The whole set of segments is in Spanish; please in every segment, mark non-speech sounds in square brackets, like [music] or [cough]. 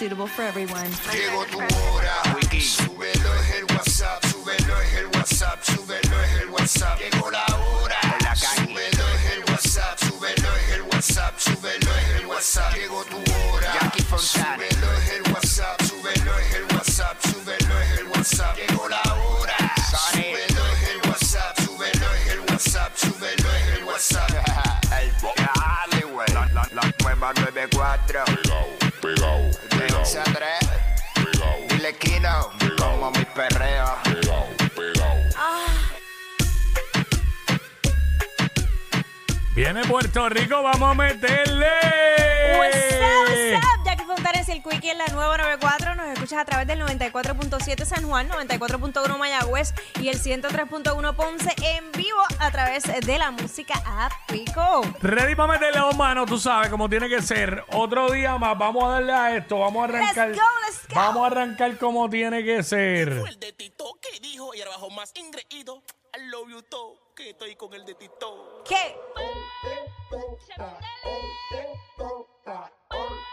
Suitable for everyone. Llegó tu hora. Súbelo es el WhatsApp, súbelo es el WhatsApp, súbelo es el WhatsApp. Llegó la hora. Súbelo es el WhatsApp, súbelo es el WhatsApp, súbelo es el WhatsApp. Llegó tu hora. Súbelo es el WhatsApp, súbelo es el WhatsApp, súbelo es el WhatsApp. Llegó la hora. Súbelo es el WhatsApp, súbelo es el WhatsApp, súbelo es el WhatsApp. El dale, güey. La, la, la nueva 94. Ese Andrés, dile Kino, como mi perreo. Viene Puerto Rico, vamos a meterle. Quickie en la nueva 94. Nos escuchas a través del 94.7 San Juan, 94.1 Mayagüez y el 103.1 Ponce en vivo a través de la música app Pico. Ready para meterle dos manos, tú sabes cómo tiene que ser. Otro día más, vamos a darle a esto, vamos a arrancar. Let's go, let's go. Vamos a arrancar como tiene que ser. el de Tito que dijo y ahora bajo más ingreído. I love you todo, que estoy con el de Tito. ¿Qué?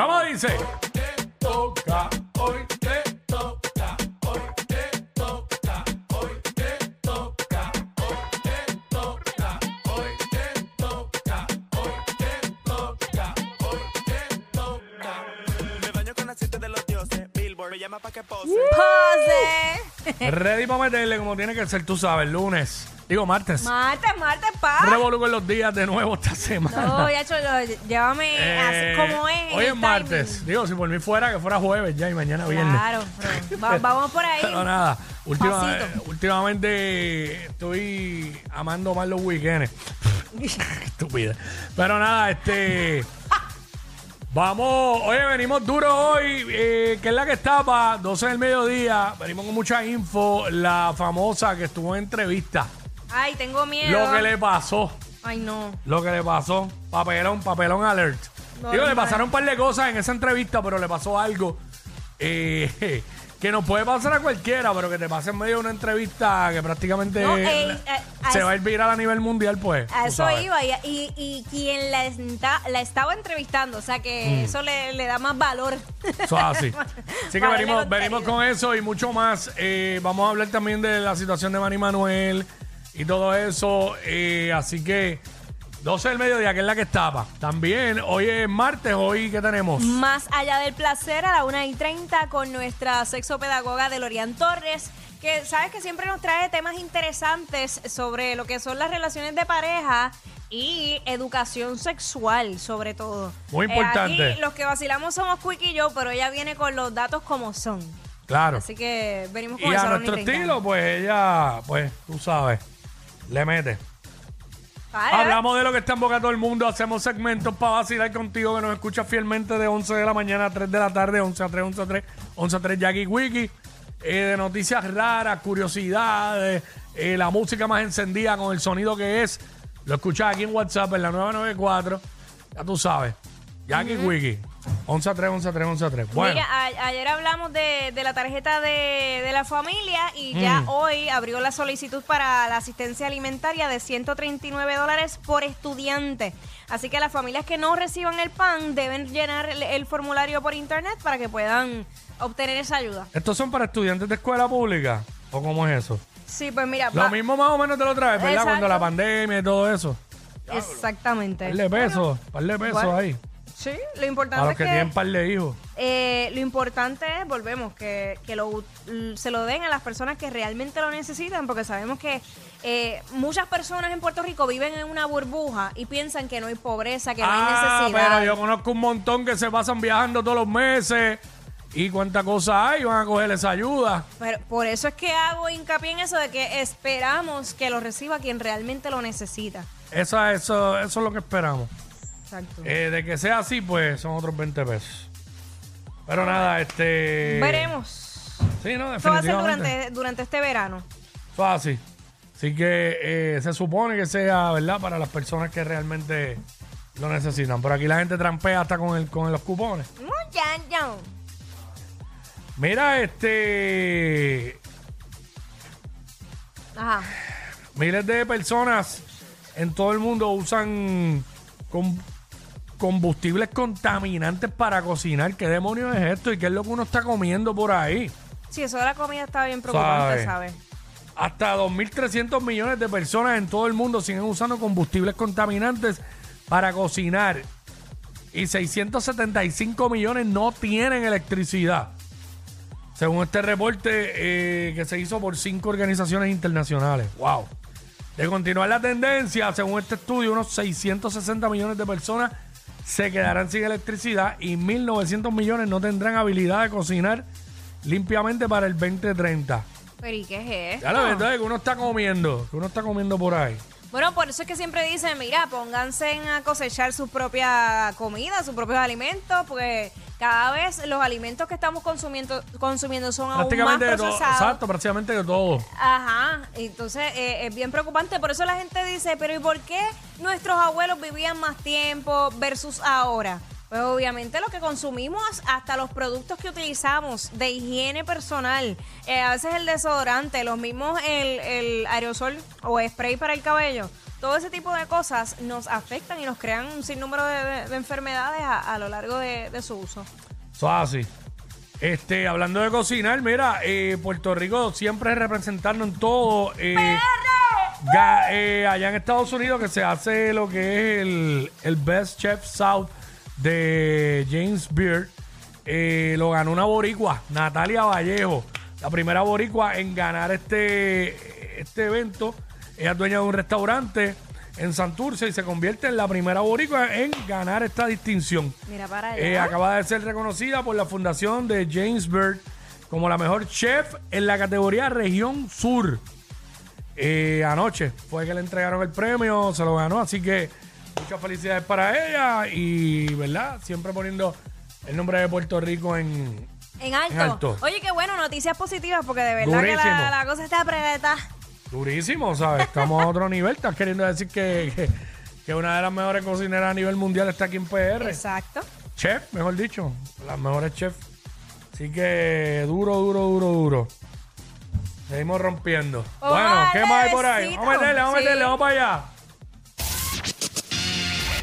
¿Cómo dice? Toca, hoy te toca, hoy te toca, hoy te toca, hoy te toca, hoy te toca, hoy te toca, hoy te toca. Me baño con aceite de los dioses. Billboard me llama pa' que pose. Pose. Ready para meterle como tiene que ser, tú sabes, lunes. Digo, martes. Martes, martes, pa. Revolú con los días de nuevo esta semana. No, ya cholo, llévame Eh, así como es. Hoy el es martes. Digo, si por mí fuera, que fuera jueves ya y mañana viernes. Claro, pero va- [laughs] vamos por ahí. Pero nada, última- Pasito. eh, últimamente estoy amando más los weekends. [laughs] Estúpida. Pero nada, este. Vamos, oye, venimos duro hoy, eh, que es la que está para 12 del mediodía. Venimos con mucha info. La famosa que estuvo en entrevista. Ay, tengo miedo. Lo que le pasó. Ay, no. Lo que le pasó. Papelón, papelón alert. No, Digo, le normal. pasaron un par de cosas en esa entrevista, pero le pasó algo eh, [laughs] que nos puede pasar a cualquiera, pero que te pase en medio de una entrevista que prácticamente No, ey, eh, a se va a ir viral a nivel mundial, pues. A eso sabes. iba. Y, y, y quien la, esta- la estaba entrevistando, o sea que Mm. eso le, le da más valor. Eso es así. [laughs] Así que venimos, venimos con eso y mucho más. Eh, vamos a hablar también de la situación de Manny Manuel y todo eso. Eh, así que 12 del mediodía, que es la que estaba. También, hoy es martes, hoy ¿qué tenemos? Más allá del placer, a la 1 y 30 con nuestra sexopedagoga Delorian Torres, que sabes que siempre nos trae temas interesantes sobre lo que son las relaciones de pareja y educación sexual, sobre todo. Muy Eh, importante. aquí los que vacilamos somos Quick y yo, pero ella viene con los datos como son. Claro. Así que venimos con Y eso a la 1 y nuestro 30. estilo, pues ella, pues tú sabes, le mete. Hablamos de lo que está en boca de todo el mundo, hacemos segmentos para vacilar contigo que nos escucha fielmente de 11 de la mañana a 3 de la tarde, 11 a 3, 11 a 3, 11 a 3 Jackie Wiki, eh, de noticias raras, curiosidades, eh, la música más encendida con el sonido que es. Lo escuchas aquí en WhatsApp en la 994, ya tú sabes. Jackie Wiki, 11 a 3, 11 a 3, 11 a 3. Bueno. Mira, a- ayer hablamos de, de la tarjeta de, de la familia y ya Mm. hoy abrió la solicitud para la asistencia alimentaria de 139 dólares por estudiante. Así que las familias que no reciban el PAN deben llenar el, el formulario por internet para que puedan obtener esa ayuda. ¿Estos son para estudiantes de escuela pública? ¿O cómo es eso? Sí, pues mira, Lo va- mismo más o menos de la otra vez, ¿verdad? Exacto. Cuando la pandemia y todo eso. exactamente. Par de pesos, par de pesos ahí. Sí, lo importante los es que que, tienen par de hijos. eh, lo importante es, volvemos, que, que lo, se lo den a las personas que realmente lo necesitan, porque sabemos que eh, muchas personas en Puerto Rico viven en una burbuja y piensan que no hay pobreza, que no hay ah, necesidad. pero yo conozco un montón que se pasan viajando todos los meses y cuánta cosa hay, van a coger esa ayuda. Pero por eso es que hago hincapié en eso de que esperamos que lo reciba quien realmente lo necesita. Esa, eso, eso es lo que esperamos. Exacto. Eh, de que sea así, pues son otros 20 pesos. Pero nada, este. Veremos. Sí, no, Esto va a ser durante, durante este verano. Eso es así. Así que eh, se supone que sea, ¿verdad? Para las personas que realmente lo necesitan. Por aquí la gente trampea hasta con, el, con los cupones. Mira, este. Ajá. Miles de personas en todo el mundo usan combustibles contaminantes para cocinar. ¿Qué demonios es esto? ¿Y qué es lo que uno está comiendo por ahí? Sí, eso de la comida está bien preocupante, Sabe. ¿sabes? Hasta 2.300 millones de personas en todo el mundo siguen usando combustibles contaminantes para cocinar. Y 675 millones no tienen electricidad. Según este reporte eh, que se hizo por cinco organizaciones internacionales. ¡Wow! De continuar la tendencia, según este estudio, unos 660 millones de personas se quedarán sin electricidad y 1.900 millones no tendrán habilidad de cocinar limpiamente para el 2030. Pero ¿y qué es esto? Ya la verdad es que uno está comiendo, que uno está comiendo por ahí. Bueno, por eso es que siempre dicen, mira, pónganse a cosechar su propia comida, sus propios alimentos, porque cada vez los alimentos que estamos consumiendo, consumiendo son aún más de todo. procesados. Exacto, prácticamente de todo. Ajá, entonces eh, es bien preocupante. Por eso la gente dice, pero ¿y por qué nuestros abuelos vivían más tiempo versus ahora? Pues obviamente lo que consumimos, hasta los productos que utilizamos de higiene personal, eh, a veces el desodorante, los mismos, el, el aerosol o spray para el cabello, todo ese tipo de cosas nos afectan y nos crean un sinnúmero de, de- de enfermedades a, a lo largo de, de su uso. Eso es así. Este, hablando de cocinar, mira, eh, Puerto Rico siempre es representarnos en todo. eh, ga- eh, allá en Estados Unidos que se hace lo que es el, el Best Chef South de James Beard. eh, lo ganó una boricua, Natalia Vallejo, la primera boricua en ganar este, este evento. Ella es dueña de un restaurante en Santurce y se convierte en la primera boricua en ganar esta distinción. Mira para allá. Eh, acaba de ser reconocida por la fundación de James Bird como la mejor chef en la categoría Región Sur. Eh, anoche fue que le entregaron el premio, se lo ganó, así que muchas felicidades para ella y, ¿verdad? Siempre poniendo el nombre de Puerto Rico en... En alto. En alto. Oye, qué bueno, noticias positivas, porque de verdad que la, la cosa está apretada. Durísimo, ¿sabes? Estamos a otro nivel. Estás queriendo decir que, que, que una de las mejores cocineras a nivel mundial está aquí en PR. Exacto. Chef, mejor dicho. Las mejores chefs. Así que duro, duro, duro, duro. Seguimos rompiendo. Vamos bueno, ¿qué más hay por ahí? Vamos a meterle, vamos a Sí. meterle, vamos para allá.